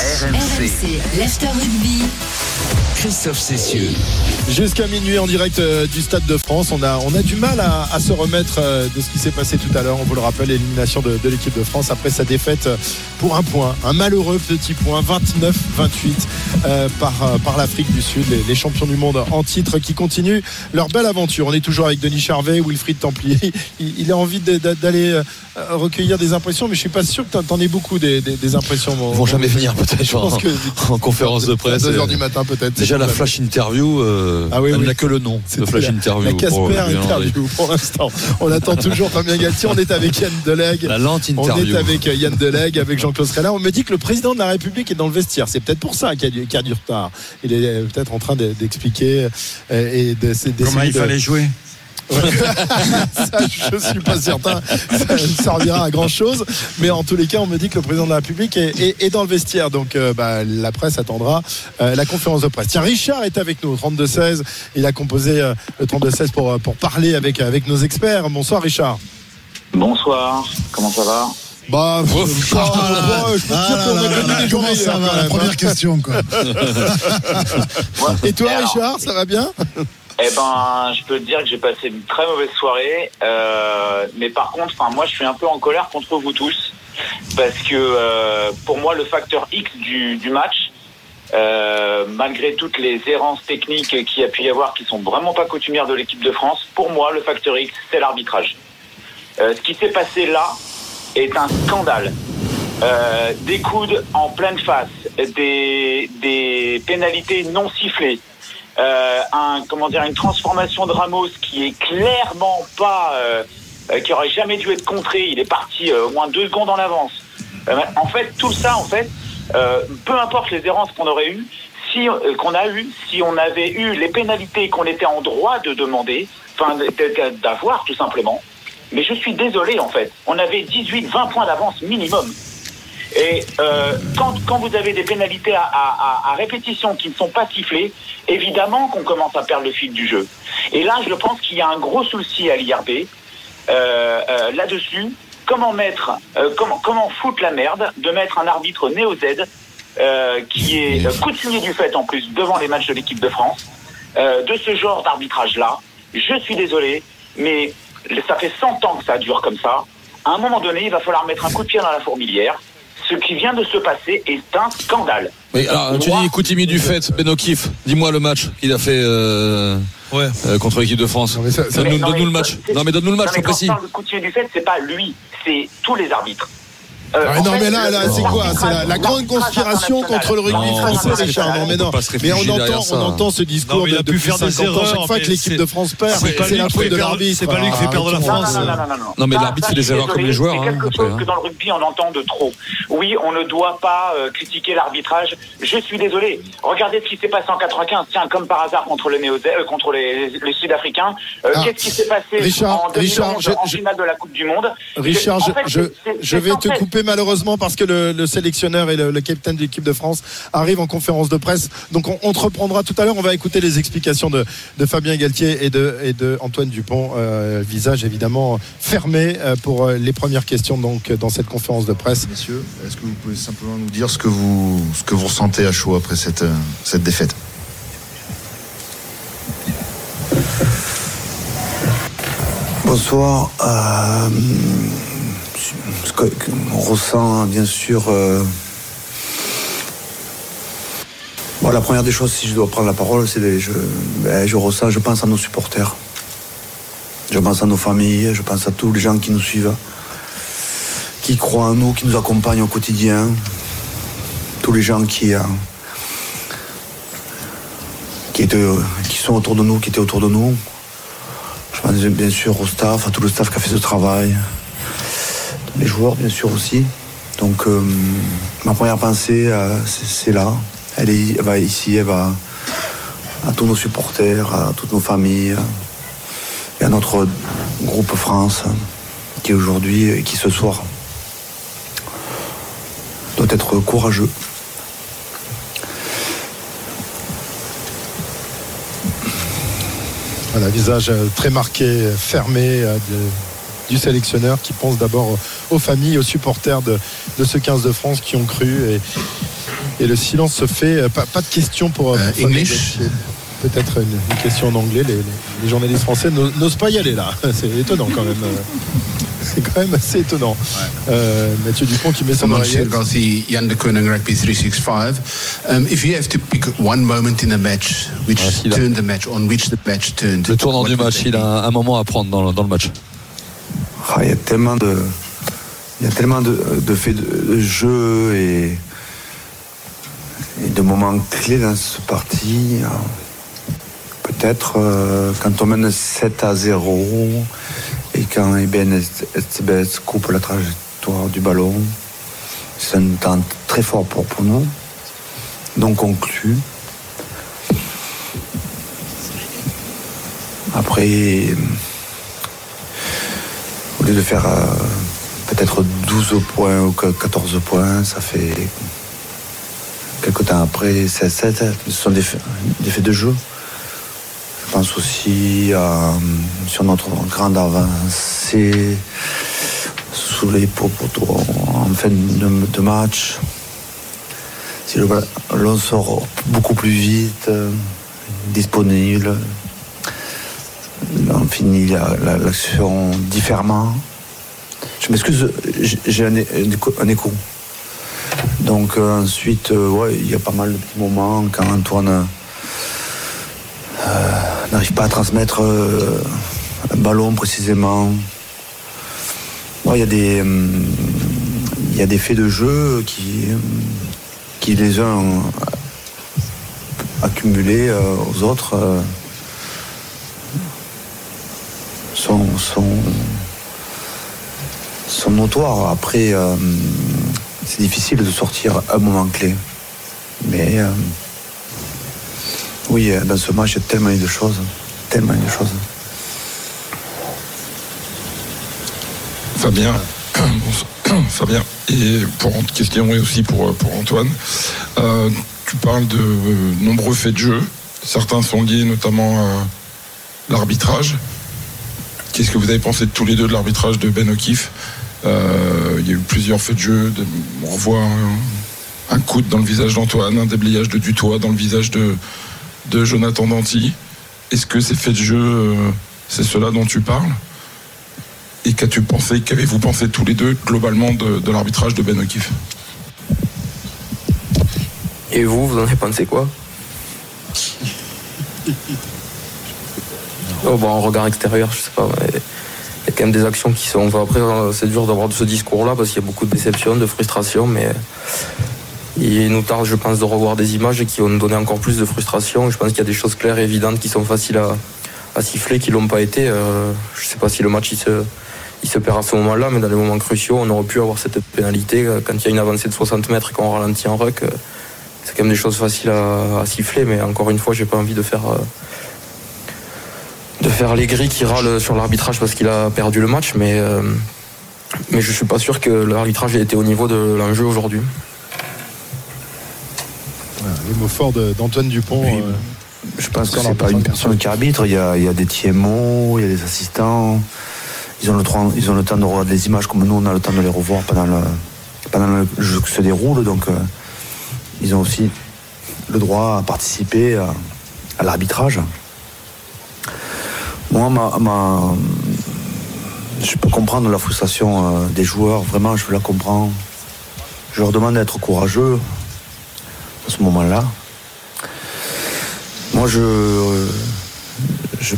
RMC, l'After Rugby. Christophe Cessieux. Jusqu'à minuit en direct euh, du Stade de France. On a, on a du mal à, à se remettre euh, de ce qui s'est passé tout à l'heure. On vous le rappelle, l'élimination de, de l'équipe de France après sa défaite euh, pour un point. Un malheureux petit point, 29-28 euh, par, par l'Afrique du Sud. Les, les champions du monde en titre qui continuent leur belle aventure. On est toujours avec Denis Charvet, Wilfried Templier. Il, il a envie de- de- d'aller recueillir des impressions, mais je suis pas sûr que t'en- t'en aies beaucoup des, des- des impressions. Ils vont jamais venir peut-être Je pense en, que en conférence de presse. 2 heures du matin peut-être. Déjà la flash interview, euh, Ah oui, elle oui. n'a que le nom de flash la- interview. La Casper Julien interview pour l'instant. On attend toujours Fabien Galtier. On est avec Yann Delegue. La lente On interview. est avec Yann Delegue, avec Jean-Claude Schrella. On me dit que le président de la République est dans le vestiaire. C'est peut-être pour ça qu'il y, a du- qu'il y a du retard. Il est peut-être en train de- d'expliquer euh, et de, d'essayer Comment il de- fallait jouer ça, je suis pas certain. Ça ne servira à grand chose. Mais en tous les cas, on me dit que le président de la République est, est- est dans le vestiaire. Donc, euh, bah, la presse attendra euh, la conférence de presse. Tiens, Richard est avec nous au 32-16. Il a composé euh, le 32-16 pour, pour parler avec, avec nos experts. Bonsoir, Richard. Bonsoir, comment ça va? Bah, Oh, Richard, ouais, je peux te Ah dire qu'on a connu des ça va? La première hein. question, quoi. Et toi, Richard, ça va bien? Eh ben, je peux te dire que j'ai passé une très mauvaise soirée, euh, mais par contre, enfin, moi, je suis un peu en colère contre vous tous, parce que euh, pour moi, le facteur X du, match, euh, malgré toutes les errances techniques qu'il y a pu y avoir, qui sont vraiment pas coutumières de l'équipe de France, pour moi, le facteur X, c'est l'arbitrage. Euh, ce qui s'est passé là est un scandale. Des coudes en pleine face, des, des pénalités non sifflées, euh, un, comment dire, une transformation de Ramos qui est clairement pas, euh, euh, qui aurait jamais dû être contré. Il est parti euh, au moins deux secondes en avance. Euh, en fait, tout ça, en fait, peu importe les errances qu'on aurait eues, si qu'on a eu, si on avait eu les pénalités qu'on était en droit de demander, enfin d'avoir tout simplement. Mais je suis désolé en fait. On avait 18-20 points d'avance minimum. Et euh, quand, quand vous avez des pénalités à, à- à- répétition qui ne sont pas sifflées, évidemment qu'on commence à perdre le fil du jeu. Et là, je pense qu'il y a un gros souci à l'IRB euh, euh, là-dessus. Comment mettre, euh, comment, comment foutre la merde de mettre un arbitre néo-Z euh, qui est coutumier du fait en plus devant les matchs de l'équipe de France, euh, de ce genre d'arbitrage-là. Je suis désolé, mais ça fait 100 ans que ça dure comme ça. À un moment donné, il va falloir mettre un coup de pied dans la fourmilière. Ce qui vient de se passer est un scandale. Mais alors, tu dis Koutimi du fait, Ben O'Keefe, dis-moi le match qu'il a fait euh, Ouais. euh, contre l'équipe de France. Donne-nous le match. c'est- Non mais donne-nous le match, Non, mais sois quand précis. je parle de coutumier du fait, c'est pas lui, c'est tous les arbitres. Euh, Ah, non fait, mais là, là c'est quoi? C'est la, la grande conspiration contre le rugby Non, français, Richard. Non mais non. Mais on entend, on entend ce discours Non, il de, a pu depuis faire des 50 ans. Chaque erreurs, fois que l'équipe de France perd, c'est pas c'est lui la qui faute fait de perdre- l'arbitre. c'est pas lui qui fait perdre la France. non, non, non, non, non. Non, mais l'arbitre fait des suis erreurs comme les joueurs, C'est hein, quelque chose hein. que dans le rugby, on entend de trop. Oui, on ne doit pas euh, critiquer l'arbitrage. Je suis désolé. Regardez ce qui s'est passé en 95. Tiens, comme par hasard contre le néo euh, contre les, les Sud-Africains. Euh, Ah, Qu'est-ce qui s'est passé Richard, en 2011 Richard, je- en je- finale de la Coupe du Monde? Richard, En je, fait, vais te fait. Malheureusement parce que le, le sélectionneur et le, le capitaine de l'équipe de France arrivent en conférence de presse. Donc on, on te reprendra tout à l'heure. On va écouter les explications de, de Fabien Galtier et de, et de Antoine Dupont. Euh, visage évidemment fermé euh, pour euh, les premières questions donc dans cette conférence de presse. Messieurs, est-ce que vous pouvez simplement nous dire ce que vous, ce que vous ressentez à chaud après cette, cette défaite? Bonsoir. Euh, on ressent, bien sûr. euh, bon, la première des choses, si je dois prendre la parole, c'est des- je, ben, je ressens, je pense à nos supporters. Je pense à nos familles, je pense à tous les gens qui nous suivent, qui croient en nous, qui nous accompagnent au quotidien. Tous les gens qui, euh, qui, étaient, qui sont autour de nous, qui étaient autour de nous. Je pense bien sûr au staff, à tout le staff qui a fait ce travail. Les joueurs, bien sûr, aussi. Donc, euh, ma première pensée, euh, c'est là. Elle, est, va ici, elle va à tous nos supporters, à toutes nos familles, et à notre groupe France, qui aujourd'hui, et qui ce soir, doit être courageux. Voilà, visage euh, très marqué, fermé du sélectionneur qui pense d'abord aux familles, aux supporters de, de ce 15 de France qui ont cru. Et Et le silence se fait. Euh, Pas, pas de questions pour. Euh, pour Fabien English. Peut-être une, une question en anglais. Les, les- les journalistes français n'o- n'osent pas y aller là. C'est étonnant quand même. Euh, C'est quand même assez étonnant. Euh, Mathieu Dupont qui met son oreillette. the Rugby 365. Um, if you have to pick one moment in a match which Ah, turned the match, on which the match turned. Le tournant du match, il a un, un moment à prendre dans, le- dans le match. Ah, il y a tellement de, il y a tellement de, de faits de, jeu et, et de moments clés dans ce parti. Peut-être euh, quand on mène 7 à 0 et quand Eben Estebes coupe la trajectoire du ballon, c'est un temps très fort pour, pour nous. Donc conclu. Après, au de faire euh, peut-être 12 points ou que 14 points, ça fait quelques temps après 16, 7. Ce sont des faits, de jeu. Je pense aussi euh, sur notre grande avancée sous les poteaux en fin de, match. Si ballon sort beaucoup plus vite, euh, disponible, on finit la- la- l'action différemment. Je m'excuse, j'ai- un, écho-. Donc euh, ensuite, euh, ouais, il y a pas mal de petits moments quand Antoine euh, n'arrive pas à transmettre un ballon précisément. Il y, a des, y a des faits de jeu qui, qui les uns ont accumulés aux autres. Euh, sont, notoires. Après, euh, c'est difficile de sortir un moment clé. Mais euh, oui, euh, dans ce match, il y a tellement de choses. Tellement de choses. Fabien. Fabien, et pour une question et aussi pour, pour Antoine, Euh, tu parles de euh, nombreux faits de jeu. Certains sont liés notamment à l'arbitrage. Qu'est-ce que vous avez pensé de tous les deux de l'arbitrage de Ben O'Keefe? Euh, Il y a eu plusieurs faits de jeu. de- on revoit un, un coude dans le visage d'Antoine, un déblayage de Dutoit dans le visage de, de Jonathan Danty. Est-ce que ces faits de jeu, euh, c'est cela dont tu parles? Et qu'as-tu pensé, qu'avez-vous pensé tous les deux globalement de, de l'arbitrage de Ben O'Keefe? Et vous, vous en avez pensé quoi? Oh, bon, en regard extérieur, je sais pas. mais Il y a quand même des actions qui sont. après, euh, c'est dur d'avoir ce discours-là parce qu'il y a beaucoup de déception, de frustration, mais il nous tarde, je pense, de revoir des images qui vont nous donner encore plus de frustration. Je pense qu'il y a des choses claires et évidentes qui sont faciles à, siffler, qui l'ont pas été. Euh, je sais pas si le match il se, il se perd à ce moment-là, mais dans les moments cruciaux, on aurait pu avoir cette pénalité euh, quand il y a une avancée de 60 mètres et qu'on ralentit en ruck. euh, c'est quand même des choses faciles à, siffler, mais encore une fois, j'ai pas envie de faire euh, de faire les gris qui râlent sur l'arbitrage parce qu'il a perdu le match, mais euh, mais je suis pas sûr que l'arbitrage ait été au niveau de l'enjeu aujourd'hui. Voilà, les mots forts d'Antoine Dupont. Oui. euh, Je pense que Sur c'est pas une personne qui arbitre. Il y a, il y a des TMO, il y a des assistants. Ils ont, le, temps- ils ont le temps de regarder les images comme nous, on a le temps de les revoir pendant le, pendant le jeu qui se déroule. Donc, euh, ils ont aussi le droit à participer à, à l'arbitrage. Moi, ma, ma- je peux comprendre la frustration euh, des joueurs. Vraiment, je la comprends. Je leur demande d'être courageux à ce moment-là. Moi, je,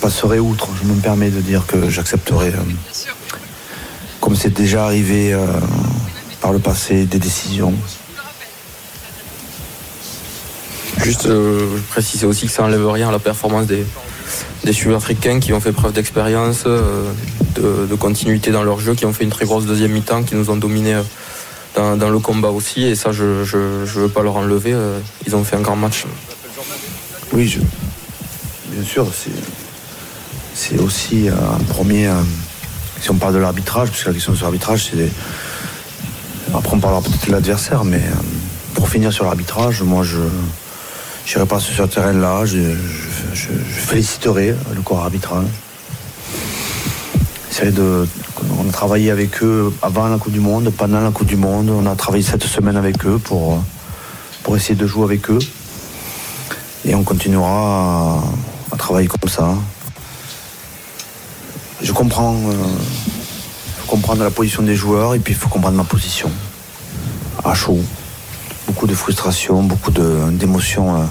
passerai outre. Je me permets de dire que j'accepterai, euh, comme c'est déjà arrivé euh, par le passé, des décisions. Juste euh, aussi que ça enlève rien à la performance des, des Sud-Africains qui ont fait preuve d'expérience, euh, de, continuité dans leur jeu, qui ont fait une très grosse deuxième mi-temps, qui nous ont dominés euh, dans, le combat aussi. Et ça, je ne veux pas leur enlever. euh, ils ont fait un grand match. Oui, bien sûr, c'est, aussi un premier. si on parle de l'arbitrage, puisque la question sur l'arbitrage, c'est. des- Après, on parlera peut-être de l'adversaire, mais pour finir sur l'arbitrage, moi, je n'irai pas sur ce terrain-là. Je, je- je- je féliciterai le corps arbitral. De. On a travaillé avec eux avant la Coupe du Monde, pendant la Coupe du Monde. On a travaillé cette semaine avec eux pour, pour essayer de jouer avec eux. Et on continuera à, à travailler comme ça. Je comprends, euh, faut comprendre la position des joueurs et puis il faut comprendre ma position. À chaud. Beaucoup de frustration, beaucoup d'émotions euh,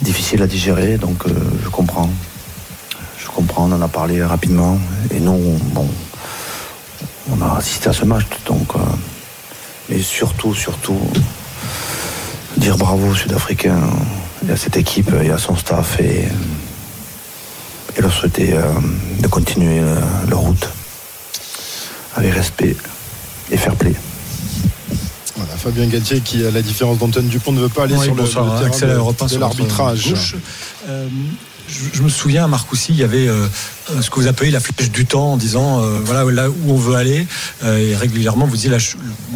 difficiles à digérer, donc euh, je comprends. Je comprends, on en a parlé rapidement. Et nous, on- bon, on a assisté à ce match, donc. euh, mais surtout, surtout, dire bravo aux Sud-Africains et à cette équipe et à son staff et, et leur souhaiter euh, de continuer euh, leur route avec respect et fair play. Fabien Galtier qui, à la différence d'Antoine Dupont, ne veut pas aller Oui, sur le, le terrain de- l'arbitrage. Je, me souviens à Marcoussis, il y avait euh, ce que vous appelez la flèche du temps en disant euh, voilà là où on veut aller. Euh, et régulièrement, vous dites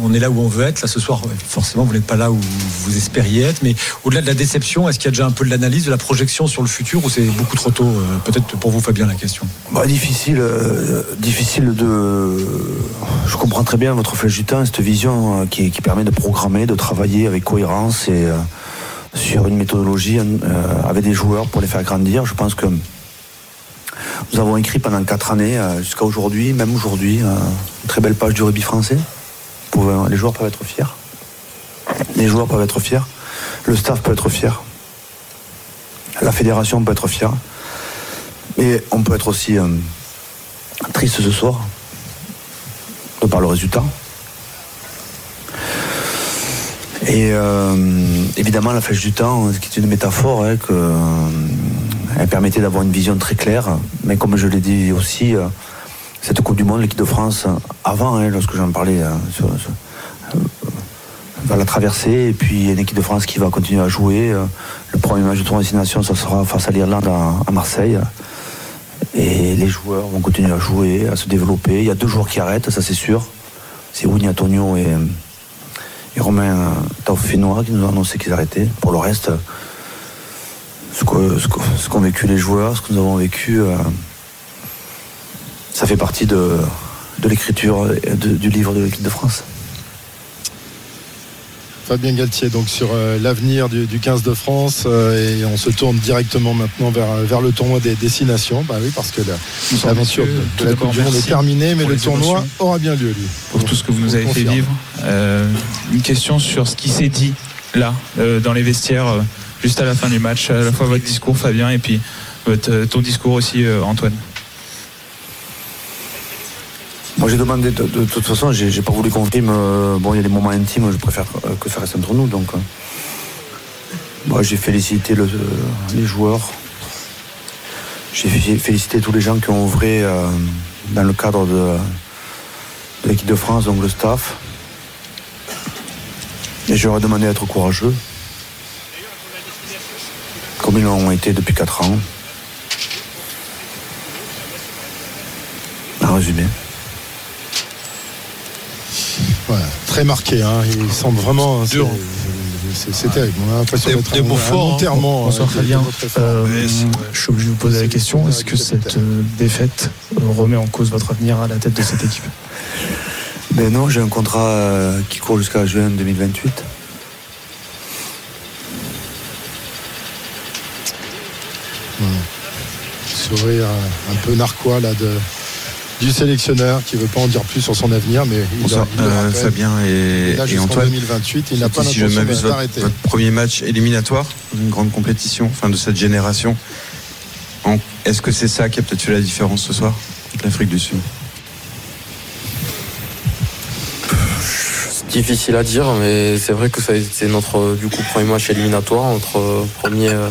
on est là où on veut être. Là ce soir, forcément, vous n'êtes pas là où vous espériez être. Mais au-delà de la déception, est-ce qu'il y a déjà un peu de l'analyse, de la projection sur le futur ou c'est beaucoup trop tôt Peut-être pour vous, Fabien, la question? Bah, difficile, difficile de. Je comprends très bien votre flèche du temps, cette vision qui, qui permet de programmer, de travailler avec cohérence et sur une méthodologie euh, avec des joueurs pour les faire grandir. Je pense que nous avons écrit pendant quatre années, euh, jusqu'à aujourd'hui, même aujourd'hui, euh, une très belle page du rugby français. Les joueurs peuvent être fiers. Les joueurs peuvent être fiers. Le staff peut être fier. La fédération peut être fière. Mais on peut être aussi triste ce soir, de par le résultat. Et euh, évidemment, la flèche du temps, ce qui est une métaphore, hein, euh, elle permettait d'avoir une vision très claire. Mais comme je l'ai dit aussi, euh, cette Coupe du Monde, l'équipe de France, avant, hein, lorsque j'en parlais, va la traverser. Et puis, une équipe de France qui va continuer à jouer. Le premier match de tournoi destination, ça sera face à l'Irlande à, Marseille. Et les joueurs vont continuer à jouer, à se développer. Il y a deux joueurs qui arrêtent, ça c'est sûr. C'est Winnie Antonio et, et Romain Taufinois qui nous ont annoncé qu'ils arrêtaient. Pour le reste, ce que- ce que- ce qu'ont vécu les joueurs, ce que nous avons vécu, euh, ça fait partie de, de l'écriture du livre de l'équipe de France. Fabien Galtier, donc sur euh, l'avenir du, du 15 de France, euh, et on se tourne directement maintenant vers, vers le tournoi des destinations. Bah oui, parce que l'aventure de, la Coupe du Monde est terminée, mais pour le tournoi émotions. aura bien lieu, lui. pour tout ce que vous nous avez fait vivre. Euh, une question sur ce qui s'est dit là, euh, dans les vestiaires, euh, juste à la fin du match, à la fois votre discours, Fabien, et puis votre, ton discours aussi, Antoine. Moi j'ai demandé, de, toute façon, j'ai pas voulu qu'on filme. bon, il y a des moments intimes, je préfère que ça reste entre nous. Donc, euh, moi j'ai félicité le- les joueurs. J'ai fé- félicité tous les gens qui ont œuvré euh, dans le cadre de l'équipe de France, donc le staff. Et je leur ai demandé d'être courageux, comme ils l'ont été depuis 4 ans. En résumé. Voilà, très marqué. Hein. Il semble vraiment. c'est- Dur. C'est c'est terrible. On a l'impression d'être des un- mots un forts, hein. euh. Euh, je suis obligé de vous poser la question. Est-ce que cette euh, défaite remet en cause votre avenir à la tête de cette équipe? Ben non, j'ai un contrat euh, qui court jusqu'à juin 2028. sourire un, peu narquois là de du sélectionneur qui veut pas en dire plus sur son avenir, mais il, Bonsoir, il le euh, rappelle, Fabien et, il a et Antoine. 2028, il n'a pas si je ne m'abuse, votre, premier match éliminatoire dans une grande compétition, enfin de cette génération. Est-ce que c'est ça qui a peut-être fait la différence ce soir l'Afrique du Sud? Difficile à dire, mais c'est vrai que été notre du coup premier match éliminatoire, notre premier euh,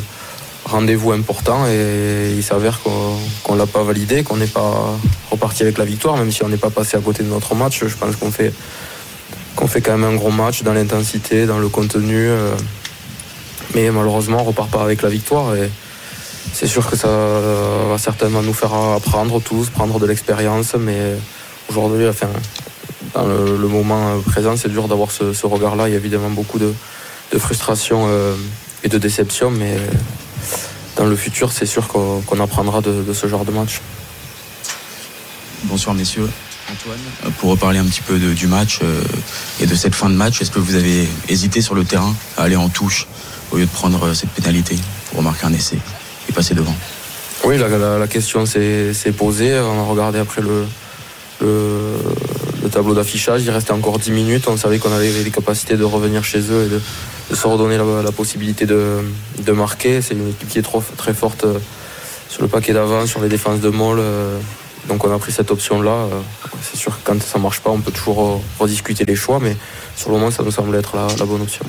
rendez-vous important, et il s'avère qu'on qu'on l'a pas validé, qu'on n'est pas reparti avec la victoire, même si on n'est pas passé à côté de notre match. Je pense qu'on fait fait quand même un gros match dans l'intensité, dans le contenu, euh, mais malheureusement on repart pas avec la victoire. Et c'est sûr que ça va certainement nous faire apprendre tous, prendre de l'expérience, mais aujourd'hui, enfin, dans le, le moment présent, c'est dur d'avoir ce, ce regard-là. Il y a évidemment beaucoup de, de frustration euh, et de déception, mais dans le futur, c'est sûr qu'on apprendra de, de ce genre de match. Bonsoir messieurs. Antoine, pour reparler un petit peu de- du match euh, et de cette fin de match, est-ce que vous avez hésité sur le terrain à aller en touche au lieu de prendre euh, cette pénalité pour marquer un essai et passer devant? Oui, la, la- la question s'est s'est posée. On a regardé après le, le, le tableau d'affichage. Il restait encore 10 minutes. On savait qu'on avait les capacités de revenir chez eux et de, se redonner la, possibilité de, marquer. C'est une équipe qui est très forte euh, sur le paquet d'avant, sur les défenses de Moll. euh, Donc on a pris cette option-là. Euh, C'est sûr que quand ça ne marche pas, on peut toujours rediscuter les choix, mais sur le moment, ça nous semble être la bonne option.